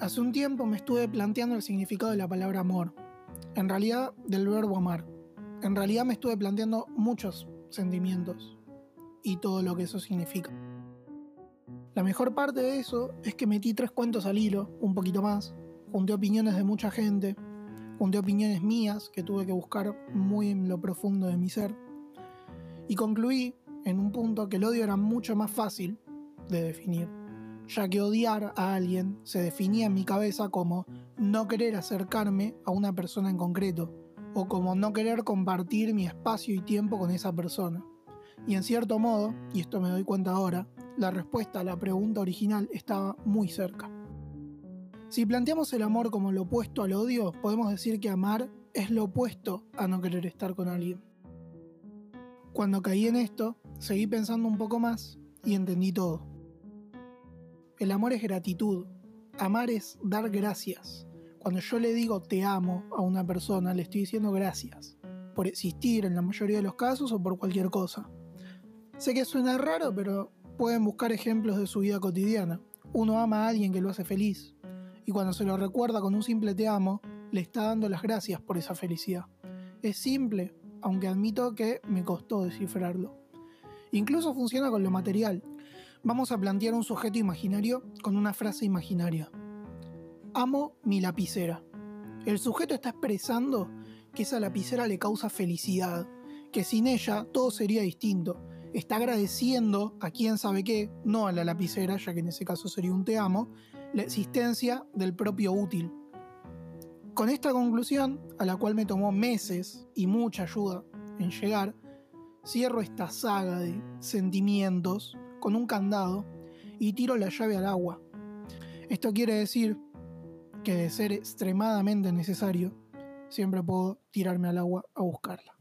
Hace un tiempo me estuve planteando el significado de la palabra amor, en realidad del verbo amar. En realidad me estuve planteando muchos sentimientos y todo lo que eso significa. La mejor parte de eso es que metí tres cuentos al hilo, un poquito más, junté opiniones de mucha gente, junté opiniones mías que tuve que buscar muy en lo profundo de mi ser, y concluí en un punto que el odio era mucho más fácil de definir ya que odiar a alguien se definía en mi cabeza como no querer acercarme a una persona en concreto, o como no querer compartir mi espacio y tiempo con esa persona. Y en cierto modo, y esto me doy cuenta ahora, la respuesta a la pregunta original estaba muy cerca. Si planteamos el amor como lo opuesto al odio, podemos decir que amar es lo opuesto a no querer estar con alguien. Cuando caí en esto, seguí pensando un poco más y entendí todo. El amor es gratitud. Amar es dar gracias. Cuando yo le digo te amo a una persona, le estoy diciendo gracias. Por existir en la mayoría de los casos o por cualquier cosa. Sé que suena raro, pero pueden buscar ejemplos de su vida cotidiana. Uno ama a alguien que lo hace feliz. Y cuando se lo recuerda con un simple te amo, le está dando las gracias por esa felicidad. Es simple, aunque admito que me costó descifrarlo. Incluso funciona con lo material. Vamos a plantear un sujeto imaginario con una frase imaginaria. Amo mi lapicera. El sujeto está expresando que esa lapicera le causa felicidad, que sin ella todo sería distinto. Está agradeciendo a quien sabe qué, no a la lapicera, ya que en ese caso sería un te amo, la existencia del propio útil. Con esta conclusión, a la cual me tomó meses y mucha ayuda en llegar, Cierro esta saga de sentimientos con un candado y tiro la llave al agua. Esto quiere decir que de ser extremadamente necesario, siempre puedo tirarme al agua a buscarla.